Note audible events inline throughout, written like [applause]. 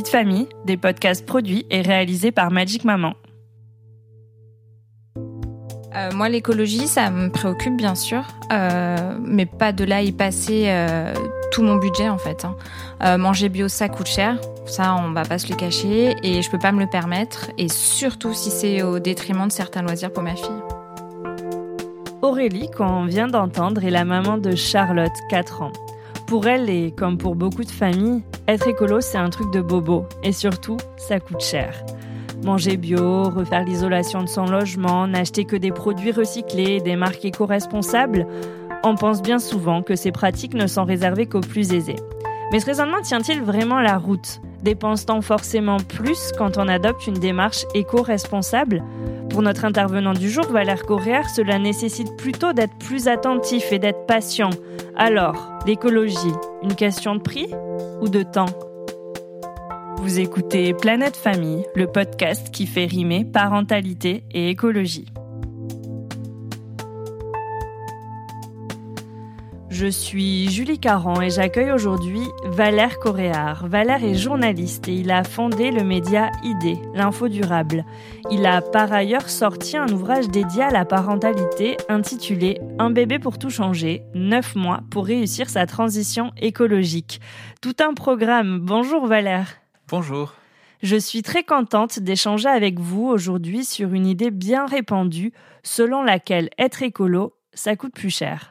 Vie de famille, des podcasts produits et réalisés par Magic Maman. Euh, moi, l'écologie, ça me préoccupe bien sûr, euh, mais pas de là y passer euh, tout mon budget en fait. Hein. Euh, manger bio, ça coûte cher, ça on va pas se le cacher, et je peux pas me le permettre, et surtout si c'est au détriment de certains loisirs pour ma fille. Aurélie, qu'on vient d'entendre, est la maman de Charlotte, 4 ans. Pour elle, et comme pour beaucoup de familles, être écolo, c'est un truc de bobo. Et surtout, ça coûte cher. Manger bio, refaire l'isolation de son logement, n'acheter que des produits recyclés, des marques éco-responsables, on pense bien souvent que ces pratiques ne sont réservées qu'aux plus aisés. Mais ce raisonnement tient-il vraiment la route? Dépense-t-on forcément plus quand on adopte une démarche éco-responsable Pour notre intervenant du jour, Valère Correa, cela nécessite plutôt d'être plus attentif et d'être patient. Alors, l'écologie, une question de prix ou de temps? Vous écoutez Planète Famille, le podcast qui fait rimer parentalité et écologie. Je suis Julie Caron et j'accueille aujourd'hui Valère Coréard. Valère est journaliste et il a fondé le média ID, l'info durable. Il a par ailleurs sorti un ouvrage dédié à la parentalité intitulé Un bébé pour tout changer, 9 mois pour réussir sa transition écologique. Tout un programme. Bonjour Valère. Bonjour. Je suis très contente d'échanger avec vous aujourd'hui sur une idée bien répandue selon laquelle être écolo, ça coûte plus cher.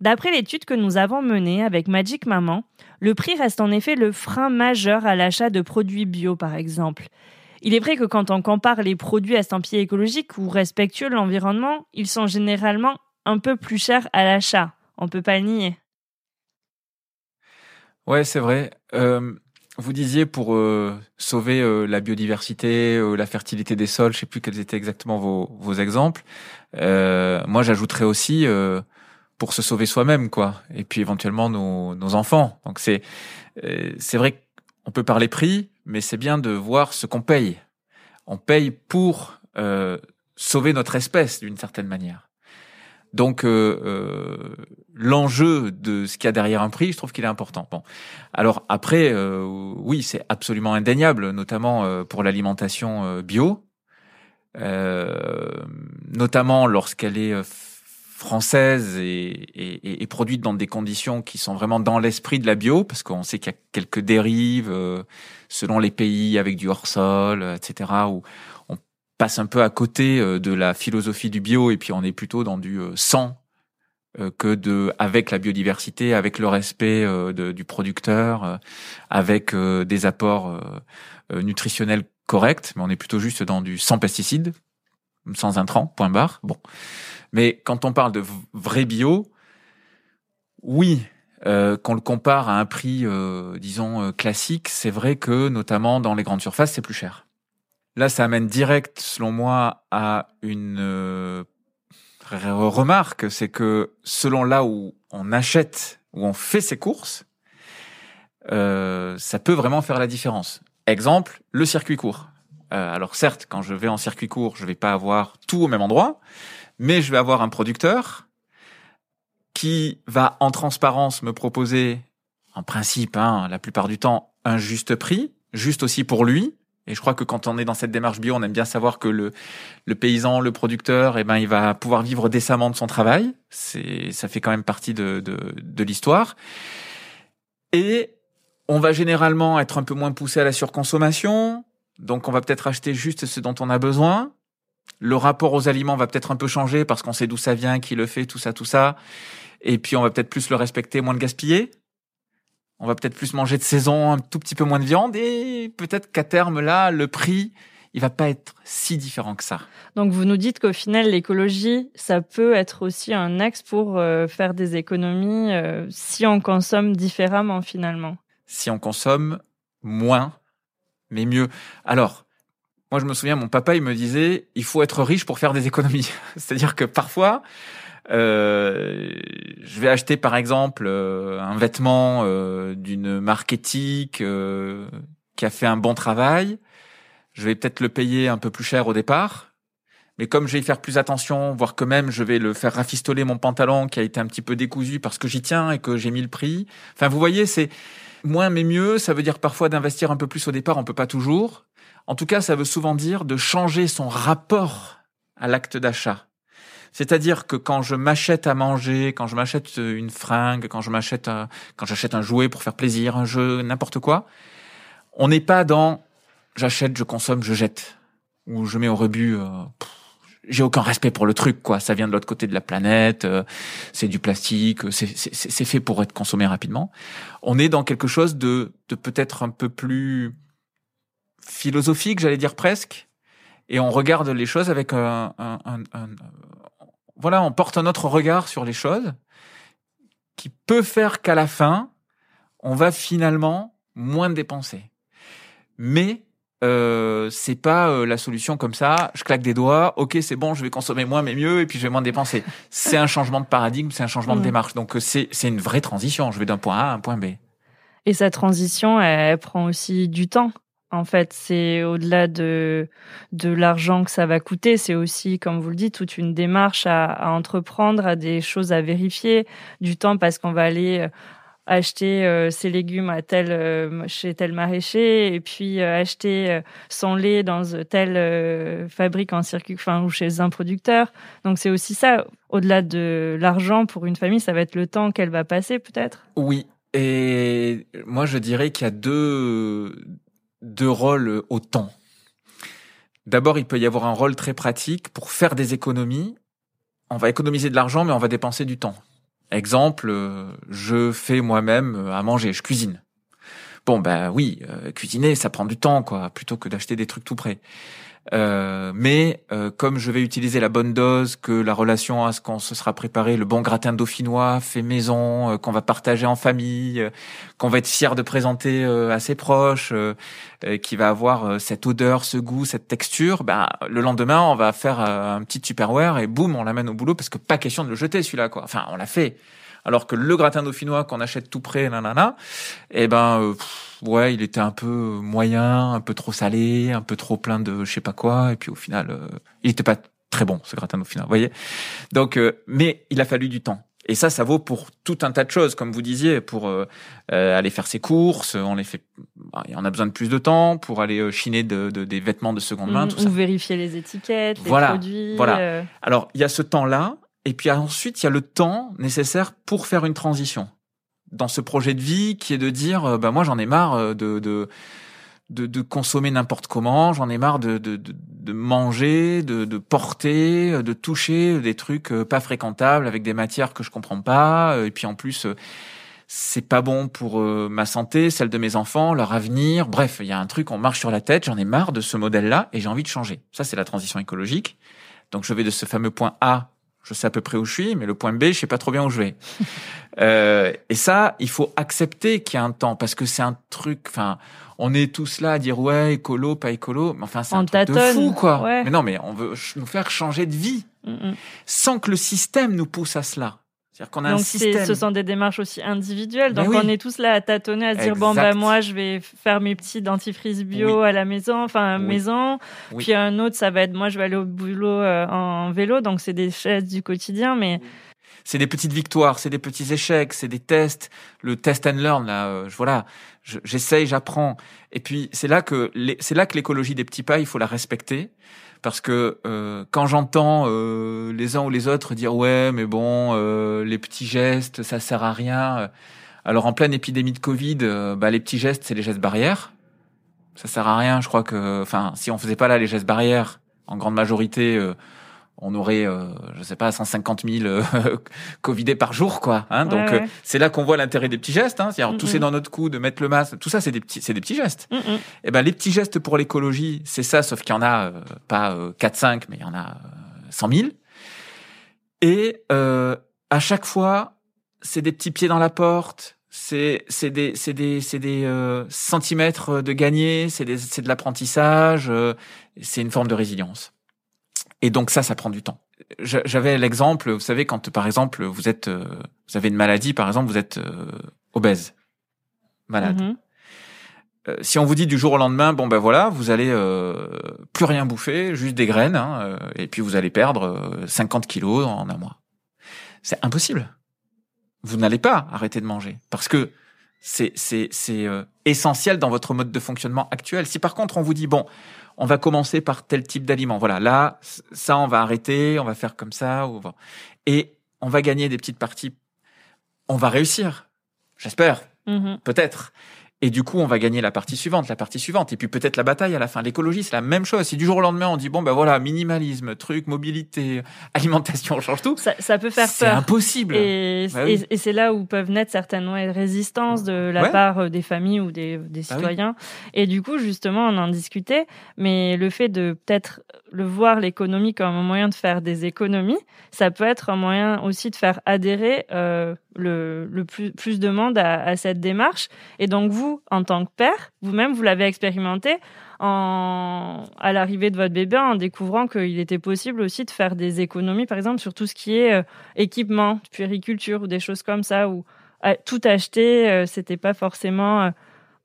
D'après l'étude que nous avons menée avec Magic Maman, le prix reste en effet le frein majeur à l'achat de produits bio, par exemple. Il est vrai que quand on compare les produits estampillés écologiques ou respectueux de l'environnement, ils sont généralement un peu plus chers à l'achat. On peut pas le nier. Ouais, c'est vrai. Euh, vous disiez pour euh, sauver euh, la biodiversité, la fertilité des sols, je sais plus quels étaient exactement vos, vos exemples. Moi, j'ajouterais aussi pour se sauver soi-même, quoi. Et puis éventuellement nos, nos enfants. Donc c'est euh, c'est vrai qu'on peut parler prix, mais c'est bien de voir ce qu'on paye. On paye pour euh, sauver notre espèce d'une certaine manière. Donc euh, euh, l'enjeu de ce qu'il y a derrière un prix, je trouve qu'il est important. Bon, alors après, euh, oui, c'est absolument indéniable, notamment euh, pour l'alimentation bio, notamment lorsqu'elle est française et, et, et, produite dans des conditions qui sont vraiment dans l'esprit de la bio, parce qu'on sait qu'il y a quelques dérives euh, selon les pays avec du hors-sol, etc., où on passe un peu à côté euh, de la philosophie du bio et puis on est plutôt dans du euh, sans euh, que de avec la biodiversité, avec le respect de, du producteur, avec des apports nutritionnels corrects, mais on est plutôt juste dans du sans pesticides, sans intrants, point barre. Bon. Mais quand on parle de vrai bio, oui, euh, qu'on le compare à un prix, euh, disons, euh, classique, c'est vrai que notamment dans les grandes surfaces, c'est plus cher. Là, ça amène direct, selon moi, à une euh, remarque, c'est que selon là où on achète, où on fait ses courses, euh, ça peut vraiment faire la différence. Exemple, le circuit court. alors certes, quand je vais en circuit court, je vais pas avoir tout au même endroit, mais je vais avoir un producteur qui va en transparence me proposer, en principe, hein, la plupart du temps, un juste prix, juste aussi pour lui. Et je crois que quand on est dans cette démarche bio, on aime bien savoir que le, le paysan, le producteur, eh ben, il va pouvoir vivre décemment de son travail. C'est, ça fait quand même partie de, de, de l'histoire. Et on va généralement être un peu moins poussé à la surconsommation. Donc, on va peut-être acheter juste ce dont on a besoin. Le rapport aux aliments va peut-être un peu changer parce qu'on sait d'où ça vient, qui le fait, tout ça, tout ça. Et puis on va peut-être plus le respecter, moins le gaspiller. On va peut-être plus manger de saison, un tout petit peu moins de viande et peut-être qu'à terme là, le prix, il va pas être si différent que ça. Donc vous nous dites qu'au final, l'écologie, ça peut être aussi un axe pour euh, faire des économies euh, si on consomme différemment finalement. Si on consomme moins, mais mieux. Alors, moi je me souviens, mon papa, il me disait, il faut être riche pour faire des économies. [laughs] C'est-à-dire que parfois, euh, je vais acheter par exemple euh, un vêtement euh, d'une marque éthique euh, qui a fait un bon travail. Je vais peut-être le payer un peu plus cher au départ, mais comme je vais y faire plus attention, voire que même je vais le faire rafistoler mon pantalon qui a été un petit peu décousu parce que j'y tiens et que j'ai mis le prix. Enfin, vous voyez, c'est moins mais mieux. Ça veut dire parfois d'investir un peu plus au départ. On peut pas toujours. En tout cas, ça veut souvent dire de changer son rapport à l'acte d'achat. C'est-à-dire que quand je m'achète à manger, quand je m'achète une fringue, quand je m'achète, un, quand j'achète un jouet pour faire plaisir, un jeu, n'importe quoi, on n'est pas dans j'achète, je consomme, je jette ou je mets au rebut. Euh, j'ai aucun respect pour le truc, quoi. Ça vient de l'autre côté de la planète, euh, c'est du plastique, c'est, c'est, c'est fait pour être consommé rapidement. On est dans quelque chose de, de peut-être un peu plus philosophique, j'allais dire presque, et on regarde les choses avec un, un, un, un voilà, on porte un autre regard sur les choses qui peut faire qu'à la fin, on va finalement moins dépenser. Mais euh, c'est pas euh, la solution comme ça. Je claque des doigts. Ok, c'est bon, je vais consommer moins mais mieux et puis je vais moins dépenser. [laughs] c'est un changement de paradigme, c'est un changement de démarche. Donc euh, c'est c'est une vraie transition. Je vais d'un point A à un point B. Et sa transition, elle prend aussi du temps. En fait, c'est au-delà de, de l'argent que ça va coûter, c'est aussi, comme vous le dites, toute une démarche à, entreprendre, à des choses à vérifier, du temps parce qu'on va aller euh, acheter euh, ses légumes à tel euh, chez tel maraîcher et puis euh, acheter son lait dans telle fabrique en circuit enfin ou chez un producteur. Donc c'est aussi ça au-delà de l'argent pour une famille, ça va être le temps qu'elle va passer peut-être. Oui, et moi je dirais qu'il y a deux deux rôles au temps. D'abord, il peut y avoir un rôle très pratique pour faire des économies. On va économiser de l'argent, mais on va dépenser du temps. Exemple, je fais moi-même à manger, je cuisine. Bon, ben oui, euh, cuisiner, ça prend du temps, quoi, plutôt que d'acheter des trucs tout prêts. Euh, mais euh, comme je vais utiliser la bonne dose, que la relation à ce qu'on se sera préparé, le bon gratin dauphinois fait maison, euh, qu'on va partager en famille, euh, qu'on va être fier de présenter à ses proches, qui va avoir cette odeur, ce goût, cette texture, bah, le lendemain on va faire un petit tupperware et boum, on l'amène au boulot parce que pas question de le jeter celui-là, quoi. Enfin, on l'a fait. Alors que le gratin dauphinois qu'on achète tout prêt, nanana, eh ben, euh, ouais, il était un peu moyen, un peu trop salé, un peu trop plein de je sais pas quoi, et puis au final, euh, il était pas très bon ce gratin dauphinois, vous voyez. Donc, euh, mais il a fallu du temps. Et ça, ça vaut pour tout un tas de choses, comme vous disiez, pour euh, aller faire ses courses. On les fait, bah, on a besoin de plus de temps pour aller chiner de, de, des vêtements de seconde main, Mmh, tout ça. ou vérifier les étiquettes, les produits. voilà. euh, Alors, il y a ce temps-là, et puis ensuite, il y a le temps nécessaire pour faire une transition. Dans ce projet de vie qui est de dire, euh, bah moi j'en ai marre euh, de, de, de, de consommer n'importe comment, j'en ai marre de, de, de, manger, de, de porter, euh, de toucher des trucs pas fréquentables avec des matières que je comprends pas, et puis en plus... c'est pas bon pour ma santé, celle de mes enfants, leur avenir. Bref, il y a un truc, on marche sur la tête. J'en ai marre de ce modèle-là et j'ai envie de changer. Ça, c'est la transition écologique. Donc, je vais de ce fameux point A, je sais à peu près où je suis, mais le point B, je sais pas trop bien où je vais. [laughs] Euh, et ça, il faut accepter qu'il y a un temps parce que c'est un truc. Enfin, on est tous là à dire ouais, écolo, pas écolo, mais enfin, c'est un truc de fou, quoi. ouais. Mais non, mais on veut nous faire changer de vie mm, mm. sans que le système nous pousse à cela. C'est-à-dire qu'on a un Donc système. ce sont des démarches aussi individuelles. Donc oui. on est tous là à tâtonner, à se dire bon bah moi je vais faire mes petits dentifrices bio à la maison, enfin à Oui. maison. Puis un autre ça va être moi je vais aller au boulot euh, en vélo. Donc c'est des choses du quotidien, mais c'est des petites victoires, c'est des petits échecs, c'est des tests, le test and learn là, euh, voilà, je- j'essaye, j'apprends. Et puis c'est là que c'est là que l'écologie des petits pas, il faut la respecter parce que euh, quand j'entends euh, les uns ou les autres dire ouais, mais bon, euh, les petits gestes, ça sert à rien. euh, Alors en pleine épidémie de Covid, euh, bah les petits gestes, c'est les gestes barrières. Ça sert à rien, je crois que, enfin, si on faisait pas là les gestes barrières, en grande majorité, euh, on aurait, euh, je sais pas, 150 000 euh, [laughs] Covidés par jour, quoi. Hein Ouais, Donc ouais. euh, c'est là qu'on voit l'intérêt des petits gestes. Hein, C'est-à-dire Mm, tousser dans notre cou, de mettre le masque, tout ça, c'est des petits, c'est des petits gestes. Mm, mm. Eh ben les petits gestes pour l'écologie, c'est ça, sauf qu'il y en a euh, pas euh, 4-5, mais il y en a euh, 100 000. Et euh, à chaque fois, c'est des petits pieds dans la porte. C'est c'est des c'est des c'est des euh, centimètres de gagné. C'est c'est de l'apprentissage. euh, c'est une forme de résilience. Et donc ça, ça prend du temps. J'avais l'exemple, vous savez, quand par exemple vous êtes, euh, vous avez une maladie, par exemple, vous êtes euh, obèse, malade. Mhm. Euh, si on vous dit du jour au lendemain, bon ben voilà, vous allez euh, plus rien bouffer, juste des graines, hein, euh, et puis vous allez perdre euh, 50 kilos en un mois. C'est impossible. Vous n'allez pas arrêter de manger parce que c'est c'est c'est euh, essentiel dans votre mode de fonctionnement actuel. Si par contre on vous dit bon, on va commencer par tel type d'aliment, voilà, là ça on va arrêter, on va faire comme ça, ou et on va gagner des petites parties, on va réussir, j'espère Mhm. peut-être. Et du coup, on va gagner la partie suivante, la partie suivante, et puis peut-être la bataille à la fin. L'écologie, c'est la même chose. Si du jour au lendemain, on dit bon ben voilà, minimalisme, truc, mobilité, [laughs] alimentation, on change tout, Ça, ça peut faire c'est peur. impossible. Et, Bah oui. et- et c'est là où peuvent naître certaines résistances de la Ouais. part euh, des familles ou des, des Bah oui. citoyens. Et du coup, justement, on en discutait, mais le fait de peut-être le voir l'économie comme un moyen de faire des économies, ça peut être un moyen aussi de faire adhérer euh, le, plus, de monde à, cette démarche. Et donc vous, en tant que père, vous-même, vous l'avez expérimenté en, à l'arrivée de votre bébé en découvrant qu'il était possible aussi de faire des économies, par exemple, sur tout ce qui est euh, équipement, puériculture ou des choses comme ça, où euh, tout acheter, c'était pas forcément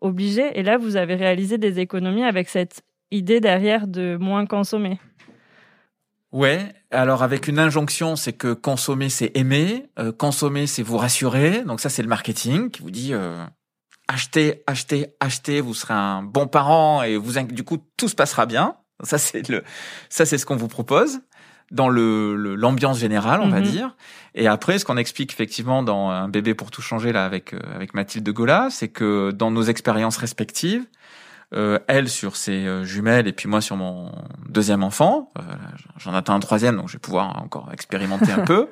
obligé. Et là, vous avez réalisé des économies avec cette idée derrière de moins consommer. Ouais. Alors avec une injonction, c'est que consommer, c'est aimer. Euh, consommer, c'est vous rassurer. Donc ça, c'est le marketing qui vous dit euh, achetez, achetez, achetez. Vous serez un bon parent et vous, du coup, tout se passera bien. Ça, c'est le, ça, c'est ce qu'on vous propose dans le l'ambiance générale, on va Mhm. dire. Et après, ce qu'on explique effectivement dans un bébé pour tout changer là avec euh, avec Mathilde de Gola, c'est que dans nos expériences respectives, euh, elle sur ses euh, jumelles et puis moi sur mon deuxième enfant. Euh, J'en attends un troisième, donc je vais pouvoir encore expérimenter un [laughs] peu.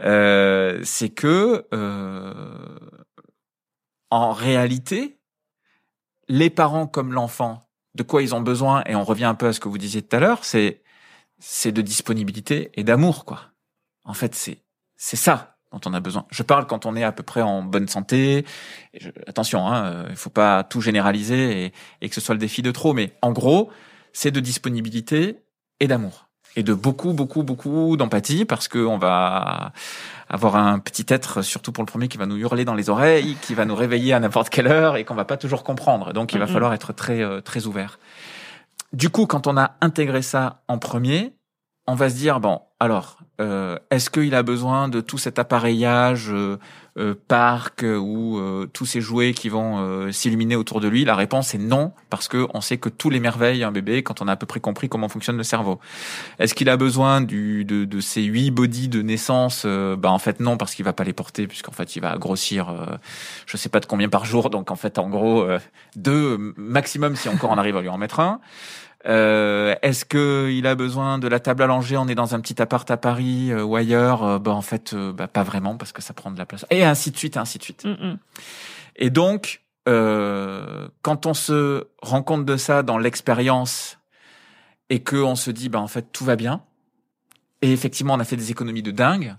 Euh, c'est que euh, en réalité, les parents comme l'enfant, de quoi ils ont besoin, et on revient un peu à ce que vous disiez tout à l'heure, c'est c'est de disponibilité et d'amour, quoi. En fait, c'est c'est ça dont on a besoin. Je parle quand on est à peu près en bonne santé. Et je- attention, hein, euh, il faut pas tout généraliser et, et que ce soit le défi de trop, mais en gros, c'est de disponibilité et d'amour et de beaucoup, beaucoup, beaucoup d'empathie parce que on va avoir un petit être, surtout pour le premier, qui va nous hurler dans les oreilles, qui va nous réveiller à n'importe quelle heure et qu'on va pas toujours comprendre. Donc, il va falloir être très, euh, très ouvert. Du coup, quand on a intégré ça en premier, on va se dire bon, alors, euh, est-ce qu'il a besoin de tout cet appareillage euh, euh, parc euh, ou euh, tous ces jouets qui vont s'illuminer autour de lui? La réponse est non, parce que on sait que tout l'émerveille un bébé quand on a à peu près compris comment fonctionne le cerveau. Est-ce qu'il a besoin du, de, de ces huit bodies de naissance? Bah en fait non, parce qu'il va pas les porter, puisqu'en fait il va grossir, je sais pas de combien par jour. Donc en fait en gros deux maximum si encore on arrive à lui en mettre un. Euh, Est-ce que il a besoin de la table à langer On est dans un petit appart à Paris euh, ou ailleurs euh, Bah en fait, euh, bah, pas vraiment parce que ça prend de la place. Et ainsi de suite, ainsi de suite. Mm, mm. Et donc, euh, quand on se rend compte de ça dans l'expérience et que on se dit, bah en fait tout va bien. Et effectivement, on a fait des économies de dingue.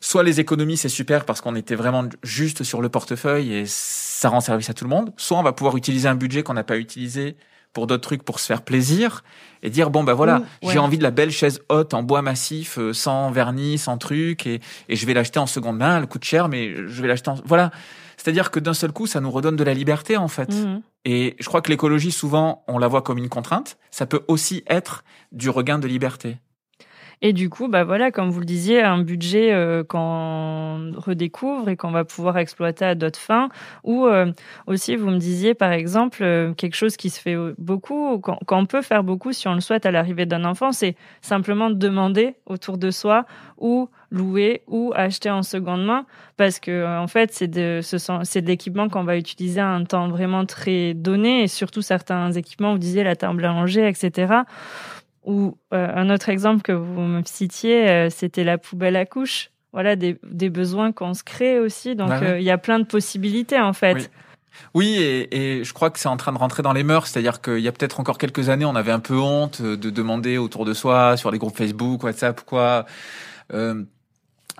Soit les économies c'est super parce qu'on était vraiment juste sur le portefeuille et ça rend service à tout le monde. Soit on va pouvoir utiliser un budget qu'on n'a pas utilisé pour d'autres trucs pour se faire plaisir et dire bon bah voilà Ouh, ouais. j'ai envie de la belle chaise haute en bois massif euh, sans vernis sans truc et, et je vais l'acheter en seconde main elle coûte cher mais je vais l'acheter en voilà c'est-à-dire que d'un seul coup ça nous redonne de la liberté en fait Mhm. et je crois que l'écologie souvent on la voit comme une contrainte ça peut aussi être du regain de liberté Et du coup, bah voilà, comme vous le disiez, un budget euh, qu'on redécouvre et qu'on va pouvoir exploiter à d'autres fins. Ou euh, aussi, vous me disiez, par exemple, euh, quelque chose qui se fait euh, beaucoup, qu'on peut faire beaucoup si on le souhaite à l'arrivée d'un enfant, c'est simplement demander autour de soi ou louer ou acheter en seconde main. Parce que euh, en fait c'est de c'est de l'équipement qu'on va utiliser à un temps vraiment très donné. Et surtout certains équipements vous disiez la table à langer etc Ou un autre exemple que vous me citiez, c'était la poubelle à couches. Voilà, des, des besoins qu'on se crée aussi. Donc, il y a plein de possibilités, en fait. Oui, et, et, je crois que c'est en train de rentrer dans les mœurs. C'est-à-dire qu'il y a peut-être encore quelques années, on avait un peu honte de demander autour de soi, sur les groupes Facebook, WhatsApp, quoi. Euh,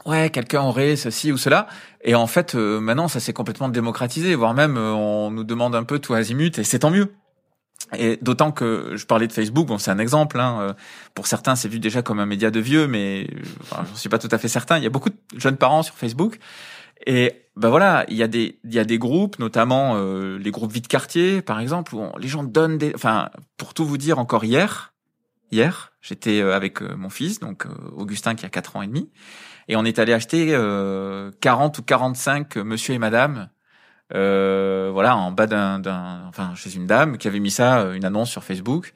ouais, quelqu'un aurait ceci ou cela. Et en fait, euh, maintenant, ça s'est complètement démocratisé, voire même euh, on nous demande un peu tout azimut, et c'est tant mieux. Et d'autant que je parlais de Facebook, bon, c'est un exemple. Hein, euh, pour certains, c'est vu déjà comme un média de vieux, mais enfin, je suis pas tout à fait certain. Il y a beaucoup de jeunes parents sur Facebook et ben voilà, il y a des il y a des groupes, notamment euh, les groupes vie de quartier, par exemple, où les gens donnent des. Enfin, pour tout vous dire, encore hier, hier, j'étais euh, avec euh, mon fils, donc Augustin qui a 4 ans et demi, et on est allé acheter 40 ou 45 Monsieur et Madame. Voilà, en bas d'un, d'un, enfin, chez une dame qui avait mis ça, une annonce sur Facebook,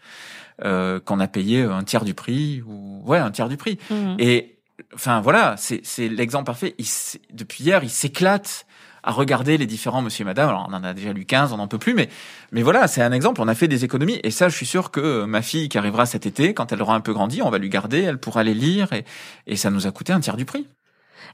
qu'on a payé un tiers du prix ou ouais, un tiers du prix. Mmh. Et enfin voilà, c'est l'exemple parfait. Il, depuis hier, il s'éclate à regarder les différents monsieur et madame. Alors, on en a déjà lu 15, on n'en peut plus, mais, mais voilà, c'est un exemple. On a fait des économies. Et ça, je suis sûr que ma fille qui arrivera cet été, quand elle aura un peu grandi, on va lui garder, elle pourra les lire et, et ça nous a coûté un tiers du prix.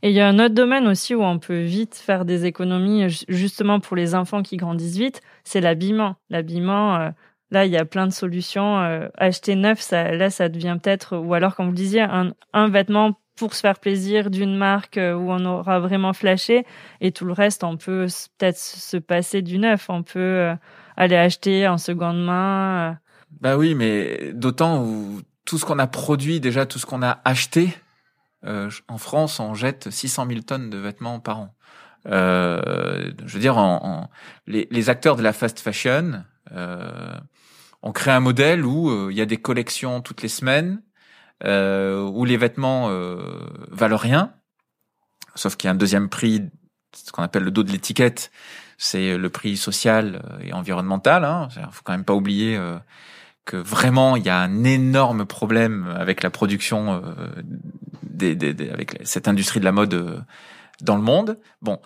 Et il y a un autre domaine aussi où on peut vite faire des économies, justement pour les enfants qui grandissent vite, c'est l'habillement. L'habillement, euh, là, il y a plein de solutions. Euh, acheter neuf, là, ça devient peut-être, ou alors, comme vous le disiez, un, vêtement pour se faire plaisir d'une marque euh, où on aura vraiment flashé et tout le reste on peut peut-être se passer du neuf on peut aller acheter en seconde main bah oui mais d'autant où tout ce qu'on a produit déjà tout ce qu'on a acheté en France on jette 600 000 tonnes de vêtements par an je veux dire en, les, les, acteurs de la fast fashion ont créé un modèle où il y a des collections toutes les semaines euh, où les vêtements euh, valent rien, sauf qu'il y a un deuxième prix, ce qu'on appelle le dos de l'étiquette, c'est le prix social et environnemental. Hein. Faut quand même pas oublier euh, que vraiment il y a un énorme problème avec la production des, des, avec cette industrie de la mode euh, dans le monde. Bon,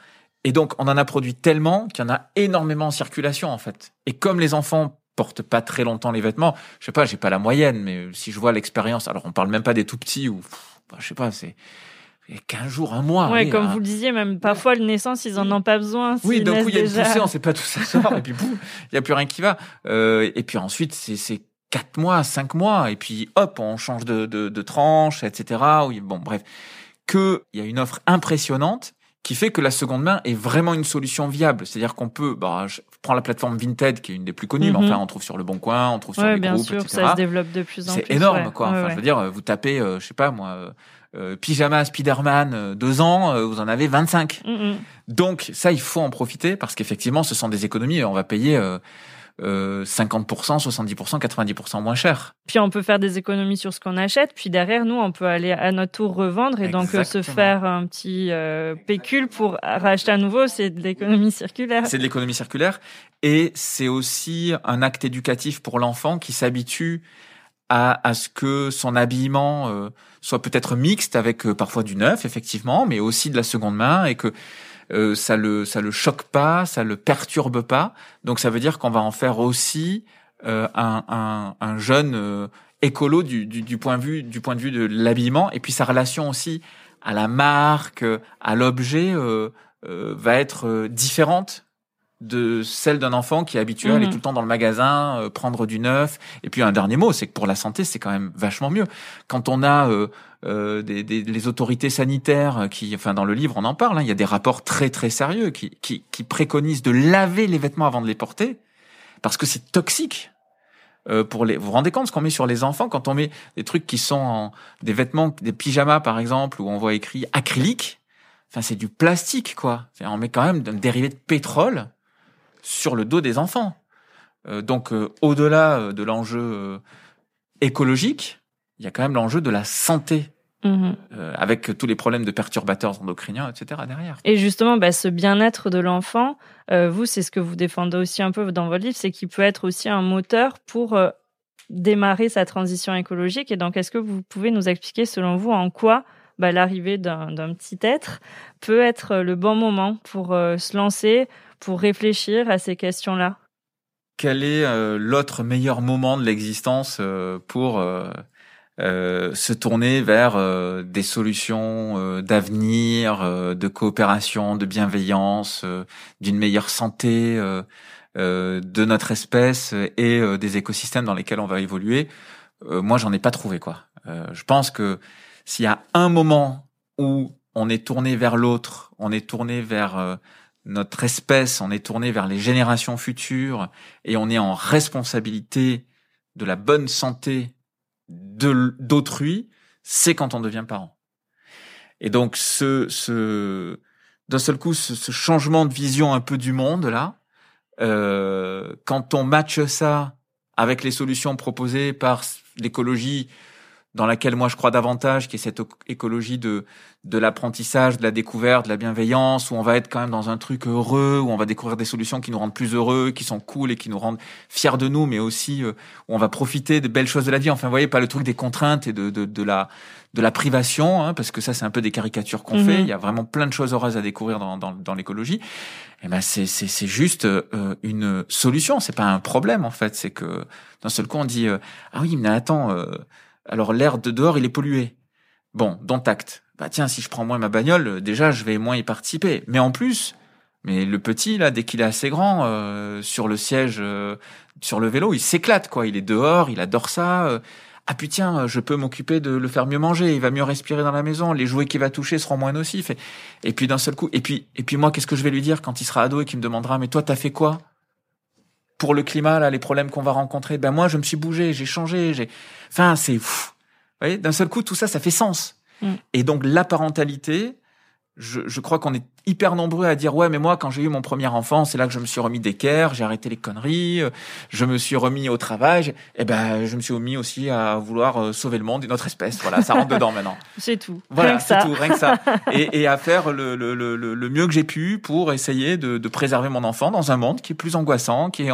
et donc on en a produit tellement qu'il y en a énormément en circulation en fait. Et comme les enfants porte pas très longtemps les vêtements. Je sais pas, j'ai pas la moyenne, mais si je vois l'expérience, alors on parle même pas des tout petits ou, bah, je sais pas, c'est 15 jours, un mois. Ouais, comme hein. vous le disiez, même parfois, le naissance, ils en ont pas besoin. Oui, d'un coup, il y a une poussée, on sait pas d'où ça [laughs] sort, et puis boum, il y a plus rien qui va. Euh, et puis ensuite, c'est 4 mois, 5 mois, et puis hop, on change de, de, de tranche, etc. Oui, bon, bref. Que il y a une offre impressionnante qui fait que la seconde main est vraiment une solution viable. C'est-à-dire qu'on peut, bah, je prends la plateforme Vinted qui est une des plus connues, mais mhm. enfin on trouve sur le Bon Coin, on trouve sur les bien groupes, sûr, etc. Ça se développe de plus en plus. C'est énorme, quoi. enfin, je veux dire, vous tapez, euh, je sais pas moi, euh, euh pyjama Spider-Man euh, deux ans, vous en avez 25. Mm Donc ça, il faut en profiter parce qu'effectivement, ce sont des économies. On va payer 50%, 70%, 90% moins cher. Puis on peut faire des économies sur ce qu'on achète, puis derrière nous, on peut aller à notre tour revendre et donc euh, se faire un petit euh, pécule pour racheter à nouveau. C'est de l'économie circulaire. C'est de l'économie circulaire et c'est aussi un acte éducatif pour l'enfant qui s'habitue à, à, ce que son habillement euh, soit peut-être mixte avec parfois du neuf, effectivement, mais aussi de la seconde main et que euh, ça le ça le choque pas, ça le perturbe pas. Donc ça veut dire qu'on va en faire aussi euh, un, un, un, jeune euh, écolo du, du, du, point de vue du point de vue de l'habillement et puis sa relation aussi à la marque, à l'objet va être différente de celle d'un enfant qui est habitué à aller mhm. tout le temps dans le magasin, prendre du neuf. Et puis un dernier mot, c'est que pour la santé, c'est quand même vachement mieux. Quand on a euh, des, des, les autorités sanitaires qui, enfin dans le livre on en parle, hein, il y a des rapports très très sérieux qui, qui, qui préconisent de laver les vêtements avant de les porter parce que c'est toxique. Euh, pour les, vous vous rendez compte ce qu'on met sur les enfants quand on met des trucs qui sont en, des vêtements, des pyjamas par exemple où on voit écrit acrylique? Enfin c'est du plastique quoi. On met quand même un dérivé de pétrole sur le dos des enfants. Euh, donc euh, au-delà euh, de l'enjeu écologique, il y a quand même l'enjeu de la santé mhm. euh, avec tous les problèmes de perturbateurs endocriniens, etc. derrière. Et justement, bah, ce bien-être de l'enfant, euh, vous, c'est ce que vous défendez aussi un peu dans votre livre, c'est qu'il peut être aussi un moteur pour euh, démarrer sa transition écologique. Et donc, est-ce que vous pouvez nous expliquer, selon vous, en quoi bah, l'arrivée d'un petit être peut être le bon moment pour se lancer, pour réfléchir à ces questions-là Quel est l'autre meilleur moment de l'existence pour euh, se tourner vers euh, des solutions euh, d'avenir, de coopération, de bienveillance, d'une meilleure santé de notre espèce et des écosystèmes dans lesquels on va évoluer? moi, j'en ai pas trouvé quoi. je pense que s'il y a un moment où on est tourné vers l'autre, on est tourné vers notre espèce, on est tourné vers les générations futures et on est en responsabilité de la bonne santé d'autrui, c'est quand on devient parent. Et donc ce, ce d'un seul coup, ce, changement de vision un peu du monde là, euh, quand on matche ça avec les solutions proposées par l'écologie dans laquelle moi je crois davantage, qui est cette écologie de de l'apprentissage, de la découverte, de la bienveillance, où on va être quand même dans un truc heureux, où on va découvrir des solutions qui nous rendent plus heureux, qui sont cool et qui nous rendent fiers de nous, mais aussi euh, où on va profiter de belles choses de la vie. Enfin, vous voyez, pas le truc des contraintes et de de, de la de la privation, hein, parce que ça c'est un peu des caricatures qu'on fait. Mhm. Il y a vraiment plein de choses heureuses à découvrir dans dans, dans l'écologie. Et eh ben c'est c'est c'est juste euh, une solution. C'est pas un problème en fait. C'est que d'un seul coup on dit euh, ah oui mais attends alors l'air de dehors, il est pollué. Bon, dont acte. Bah tiens, si je prends moins ma bagnole, euh, déjà je vais moins y participer. Mais en plus, mais le petit là, dès qu'il est assez grand, euh, sur le siège, euh, sur le vélo, il s'éclate quoi. Il est dehors, il adore ça. ah putain, je peux m'occuper de le faire mieux manger. Il va mieux respirer dans la maison. Les jouets qu'il va toucher seront moins nocifs. Et, et puis d'un seul coup, et puis et puis moi, qu'est-ce que je vais lui dire quand il sera ado et qu'il me demandera, mais toi, t'as fait quoi? Pour le climat, là, les problèmes qu'on va rencontrer, ben moi, je me suis bougé, j'ai changé, j'ai. Enfin, c'est. Vous voyez, d'un seul coup, tout ça, ça fait sens. Mm. Et donc, la parentalité, je, je crois qu'on est hyper nombreux à dire ouais mais moi quand j'ai eu mon premier enfant c'est là que je me suis remis d'équerre j'ai arrêté les conneries euh, je me suis remis au travail et eh ben je me suis remis aussi à vouloir euh, sauver le monde et notre espèce. Voilà ça rentre dedans maintenant. [laughs] C'est tout. Voilà c'est tout rien que ça. [laughs] Et, et à faire le, le, le, le mieux que j'ai pu pour essayer de, de, préserver mon enfant dans un monde qui est plus angoissant qui est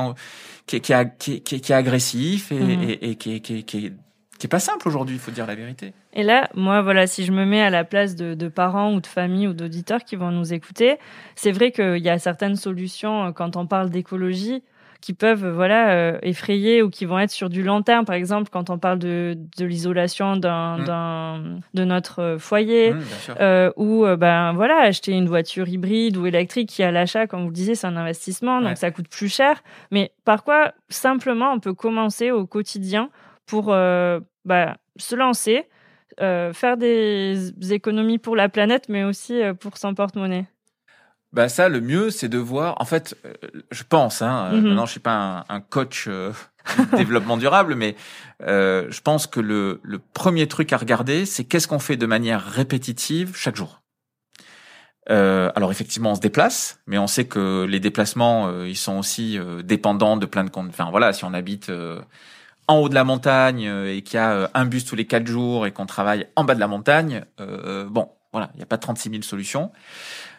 qui, qui, qui, qui, qui est agressif et, mmh. et, et qui, est, qui est qui est pas simple aujourd'hui, il faut dire la vérité. Et là, moi, voilà, si je me mets à la place de, de parents ou de familles ou d'auditeurs qui vont nous écouter, c'est vrai qu'il y a certaines solutions euh, quand on parle d'écologie qui peuvent voilà euh, effrayer ou qui vont être sur du long terme par exemple quand on parle de, de l'isolation d'un, mmh. d'un de notre euh, foyer mmh, euh, ou ben voilà acheter une voiture hybride ou électrique qui à l'achat comme vous le disiez c'est un investissement donc ça coûte plus cher mais par quoi simplement on peut commencer au quotidien pour euh, bah, se lancer, euh, faire des économies pour la planète, mais aussi euh, pour son porte-monnaie bah ça, le mieux, c'est de voir. En fait, je pense. Hein, mm Maintenant, je suis pas un, coach [laughs] développement durable, mais je pense que le, le premier truc à regarder, c'est qu'est-ce qu'on fait de manière répétitive chaque jour. Euh, alors effectivement, on se déplace, mais on sait que les déplacements, ils sont aussi dépendants de plein de comptes. Enfin voilà, si on habite en haut de la montagne euh, et qu'il y a euh, un bus tous les quatre jours et qu'on travaille en bas de la montagne, euh, bon, voilà, il n'y a pas 36 000 solutions.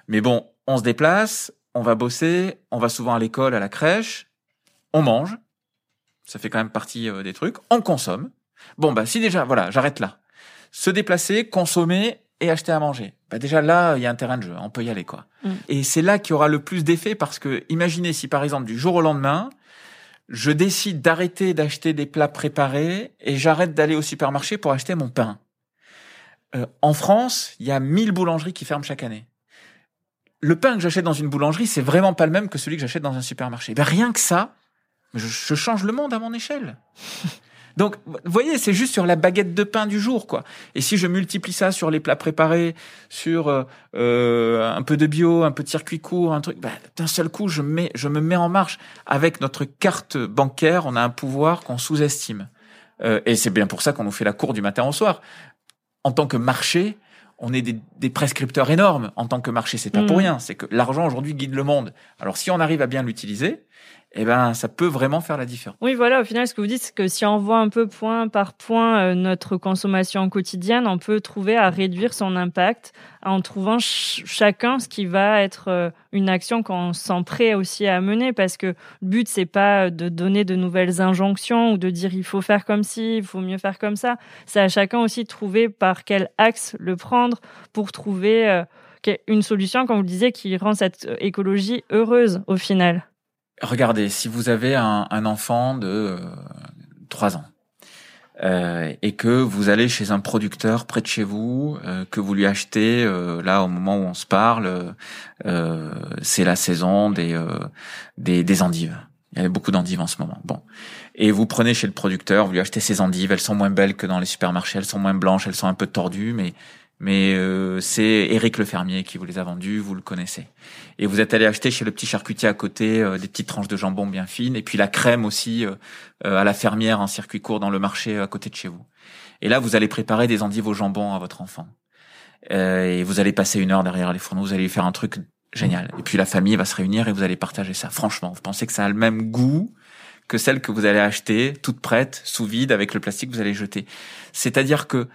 Mais bon, on se déplace, on va bosser, on va souvent à l'école, à la crèche, on mange, ça fait quand même partie des trucs, on consomme. Bon, bah si déjà, voilà, j'arrête là. Se déplacer, consommer et acheter à manger. Bah déjà là, il y a un terrain de jeu, on peut y aller quoi. Mm. Et c'est là qu'il y aura le plus d'effet parce que imaginez si par exemple du jour au lendemain, je décide d'arrêter d'acheter des plats préparés et j'arrête d'aller au supermarché pour acheter mon pain. Euh, en France, il y a 1000 boulangeries qui ferment chaque année. Le pain que j'achète dans une boulangerie, c'est vraiment pas le même que celui que j'achète dans un supermarché. Ben rien que ça, je change le monde à mon échelle. Donc, vous voyez, c'est juste sur la baguette de pain du jour, quoi. Et si je multiplie ça sur les plats préparés, sur euh, euh, un peu de bio, un peu de circuit court, un truc, bah, d'un seul coup, je, mets, je me mets en marche. Avec notre carte bancaire, on a un pouvoir qu'on sous-estime. Euh, et c'est bien pour ça qu'on nous fait la cour du matin au soir. En tant que marché, on est des, des, prescripteurs énormes. En tant que marché, c'est pas pour mmh. rien. C'est que l'argent aujourd'hui guide le monde. Alors, si on arrive à bien l'utiliser, eh ben, ça peut vraiment faire la différence. Oui, voilà, au final, ce que vous dites, c'est que si on voit un peu point par point euh, notre consommation quotidienne, on peut trouver à réduire son impact en trouvant chacun ce qui va être euh, une action qu'on sent prêt aussi à mener parce que le but, c'est pas de donner de nouvelles injonctions ou de dire il faut faire comme ci, il faut mieux faire comme ça. C'est à chacun aussi de trouver par quel axe le prendre pour trouver euh, une solution, comme vous le disiez, qui rend cette écologie heureuse au final. Regardez, si vous avez un, enfant de euh, 3 ans, euh, et que vous allez chez un producteur près de chez vous, euh, que vous lui achetez euh, là au moment où on se parle, c'est la saison des, des, des endives. Il y a beaucoup d'endives en ce moment. Bon, et vous prenez chez le producteur, vous lui achetez ces endives. Elles sont moins belles que dans les supermarchés, elles sont moins blanches, elles sont un peu tordues, mais mais euh, c'est Éric le fermier qui vous les a vendues, vous le connaissez. Et vous êtes allé acheter chez le petit charcutier à côté euh, des petites tranches de jambon bien fines, et puis la crème aussi euh, à la fermière en circuit court dans le marché à côté de chez vous. Et là, vous allez préparer des endives au jambon à votre enfant. et vous allez passer une heure derrière les fourneaux, vous allez faire un truc génial. Et puis la famille va se réunir et vous allez partager ça. Franchement, vous pensez que ça a le même goût que celle que vous allez acheter toute prête, sous vide, avec le plastique que vous allez jeter. C'est-à-dire que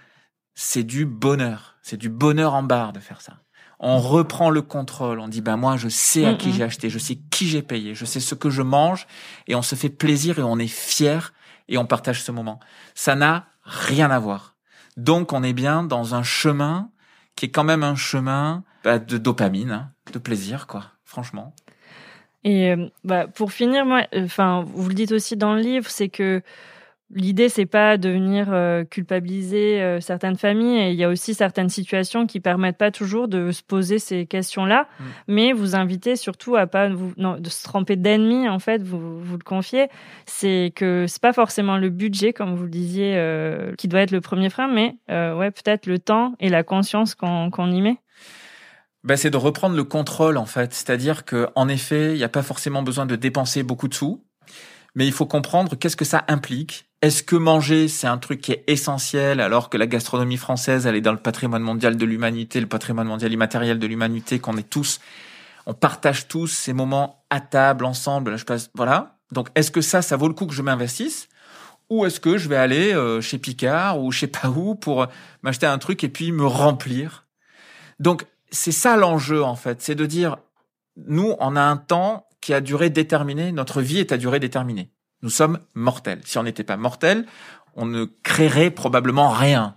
c'est du bonheur. C'est du bonheur en barre de faire ça. On reprend le contrôle. On dit, ben moi, je sais à qui j'ai acheté, je sais qui j'ai payé, je sais ce que je mange, et on se fait plaisir et on est fier et on partage ce moment. Ça n'a rien à voir. Donc, on est bien dans un chemin qui est quand même un chemin bah, de dopamine, hein, de plaisir, quoi. Franchement. Et euh, bah, pour finir, moi, enfin, vous le dites aussi dans le livre, c'est que L'idée, c'est pas de venir euh, culpabiliser euh, certaines familles. Et il y a aussi certaines situations qui permettent pas toujours de se poser ces questions-là. Mm. Mais vous invitez surtout à pas vous, non, de se tromper d'ennemis. En fait, vous, vous le confiez. C'est que c'est pas forcément le budget, comme vous le disiez, euh, qui doit être le premier frein, mais ouais, peut-être le temps et la conscience qu'on y met. Ben, c'est de reprendre le contrôle en fait, c'est-à-dire que en effet, il n'y a pas forcément besoin de dépenser beaucoup de sous, mais il faut comprendre qu'est-ce que ça implique est-ce que manger, c'est un truc qui est essentiel alors que la gastronomie française, elle est dans le patrimoine mondial de l'humanité, le patrimoine mondial immatériel de l'humanité, qu'on est tous, on partage tous ces moments à table ensemble. je passe, voilà. Donc, est-ce que ça, ça vaut le coup que je m'investisse? Ou est-ce que je vais aller euh, chez Picard ou je sais pas où pour m'acheter un truc et puis me remplir? Donc, c'est ça l'enjeu en fait, c'est de dire, nous, on a un temps qui a duré déterminée, notre vie est à durée déterminée. Nous sommes mortels. Si on n'était pas mortels, on ne créerait probablement rien.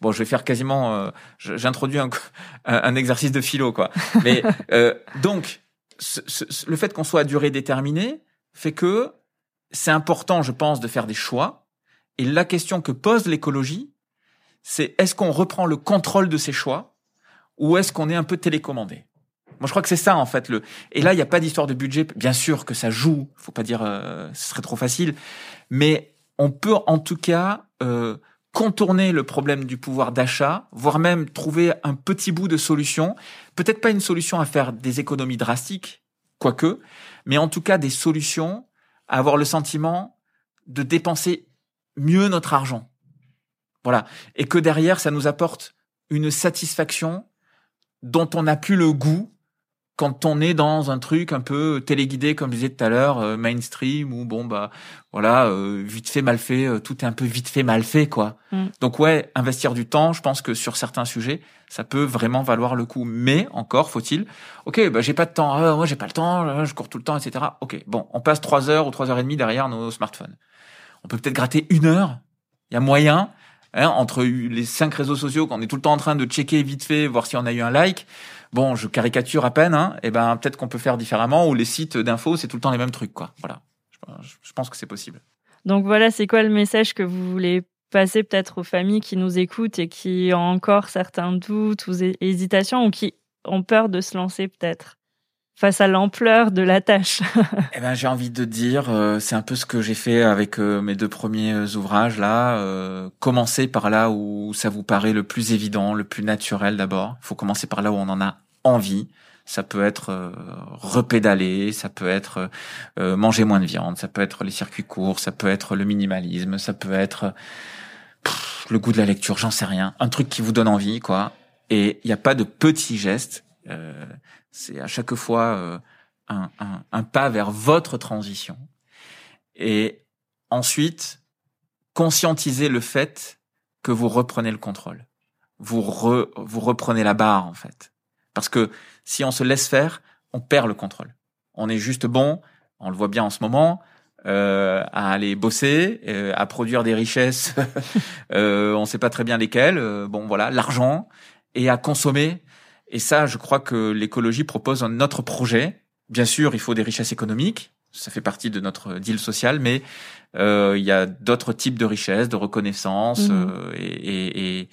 Bon, je vais faire quasiment. Euh, J'introduis [laughs] un, un, exercice de philo, quoi. Mais [laughs] euh, donc, le fait qu'on soit à durée déterminée fait que c'est important, je pense, de faire des choix. Et la question que pose l'écologie, c'est est-ce qu'on reprend le contrôle de ces choix ou est-ce qu'on est un peu télécommandé? Moi, je crois que c'est ça en fait. Le et là, il n'y a pas d'histoire de budget. Bien sûr que ça joue. Faut pas dire, euh, ce serait trop facile. Mais on peut en tout cas euh, contourner le problème du pouvoir d'achat, voire même trouver un petit bout de solution. Peut-être pas une solution à faire des économies drastiques, quoique, mais en tout cas des solutions à avoir le sentiment de dépenser mieux notre argent. Voilà. Et que derrière, ça nous apporte une satisfaction dont on n'a plus le goût quand on est dans un truc un peu téléguidé, comme je disais tout à l'heure, euh, mainstream, ou bon bah voilà, euh, vite fait, mal fait, euh, tout est un peu vite fait, mal fait, quoi. Mm. Donc ouais, investir du temps, je pense que sur certains sujets, ça peut vraiment valoir le coup. Mais encore faut-il, ok, bah j'ai pas de temps, ah, moi j'ai pas le temps, je cours tout le temps, etc. Ok, bon, on passe trois heures ou trois heures et demie derrière nos smartphones. On peut peut-être gratter une heure. Il y a moyen. Hein, entre les cinq réseaux sociaux qu'on est tout le temps en train de checker vite fait, voir si on a eu un like, bon, je caricature à peine, hein, et eh ben peut-être qu'on peut faire différemment, ou les sites d'infos, c'est tout le temps les mêmes trucs, quoi. Voilà. Je, pense que c'est possible. Donc voilà, c'est quoi le message que vous voulez passer peut-être aux familles qui nous écoutent et qui ont encore certains doutes ou hésitations ou qui ont peur de se lancer peut-être? Face à l'ampleur de la tâche [laughs] Eh ben, j'ai envie de dire, euh, c'est un peu ce que j'ai fait avec euh, mes deux premiers euh, ouvrages là. Euh, commencez par là où ça vous paraît le plus évident, le plus naturel d'abord. Il faut commencer par là où on en a envie. Ça peut être repédaler, ça peut être manger moins de viande, ça peut être les circuits courts, ça peut être le minimalisme, ça peut être le goût de la lecture, j'en sais rien. Un truc qui vous donne envie, quoi. Et il n'y a pas de petits gestes. Euh, c'est à chaque fois euh, un, un, un, pas vers votre transition. Et ensuite, conscientiser le fait que vous reprenez le contrôle. Vous, vous reprenez la barre, en fait. Parce que si on se laisse faire, on perd le contrôle. On est juste bon, on le voit bien en ce moment, euh, à aller bosser, euh, à produire des richesses, [laughs] euh, on ne sait pas très bien lesquelles, euh, bon voilà, l'argent, et à consommer et ça, je crois que l'écologie propose un autre projet. Bien sûr, il faut des richesses économiques, ça fait partie de notre deal social, mais euh, il y a d'autres types de richesses, de reconnaissance, Mhm. euh, et, et,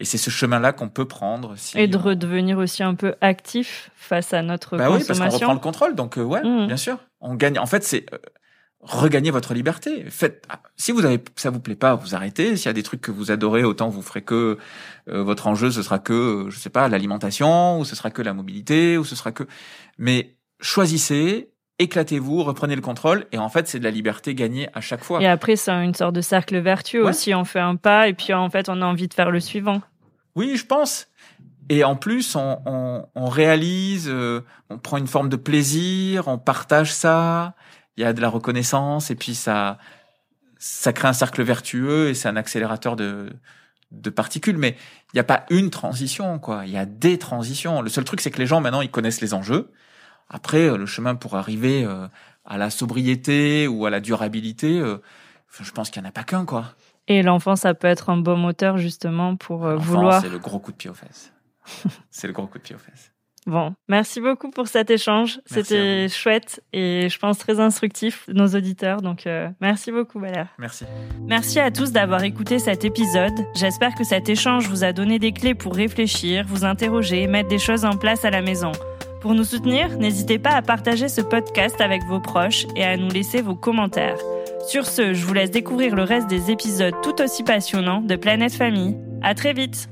et, c'est ce chemin-là qu'on peut prendre. Si Et de on- redevenir aussi un peu actif face à notre Bah oui, parce qu'on consommation. reprend le contrôle, donc euh, ouais, Mhm. bien sûr. On gagne. En fait, c'est regagner votre liberté. Faites. Si vous avez, ça vous plaît pas, vous arrêtez. S'il y a des trucs que vous adorez, autant vous ferez que euh, votre enjeu, ce sera que, je sais pas, l'alimentation, ou ce sera que la mobilité, ou ce sera que. Mais choisissez, éclatez-vous, reprenez le contrôle, et en fait, c'est de la liberté gagnée à chaque fois. Et après, c'est une sorte de cercle vertueux Ouais. aussi. On fait un pas et puis en fait, on a envie de faire le suivant. Oui, je pense. Et en plus, on, on, on réalise, euh, on prend une forme de plaisir, on partage ça, il y a de la reconnaissance, et puis ça, ça crée un cercle vertueux et c'est un accélérateur de, de particules. Mais il n'y a pas une transition, quoi. Il y a des transitions. Le seul truc, c'est que les gens, maintenant, ils connaissent les enjeux. Après, euh, le chemin pour arriver euh, à la sobriété ou à la durabilité, euh, je pense qu'il n'y en a pas qu'un, quoi. Et l'enfant, ça peut être un bon moteur justement pour euh, vouloir. C'est le gros coup de pied aux fesses. [laughs] c'est le gros coup de pied aux fesses. Bon, merci beaucoup pour cet échange. C'était chouette et je pense très instructif nos auditeurs. Donc, euh, merci beaucoup, Valère. Merci. Merci à tous d'avoir écouté cet épisode. J'espère que cet échange vous a donné des clés pour réfléchir, vous interroger, mettre des choses en place à la maison. Pour nous soutenir, n'hésitez pas à partager ce podcast avec vos proches et à nous laisser vos commentaires. Sur ce, je vous laisse découvrir le reste des épisodes tout aussi passionnants de Planète Famille. À très vite!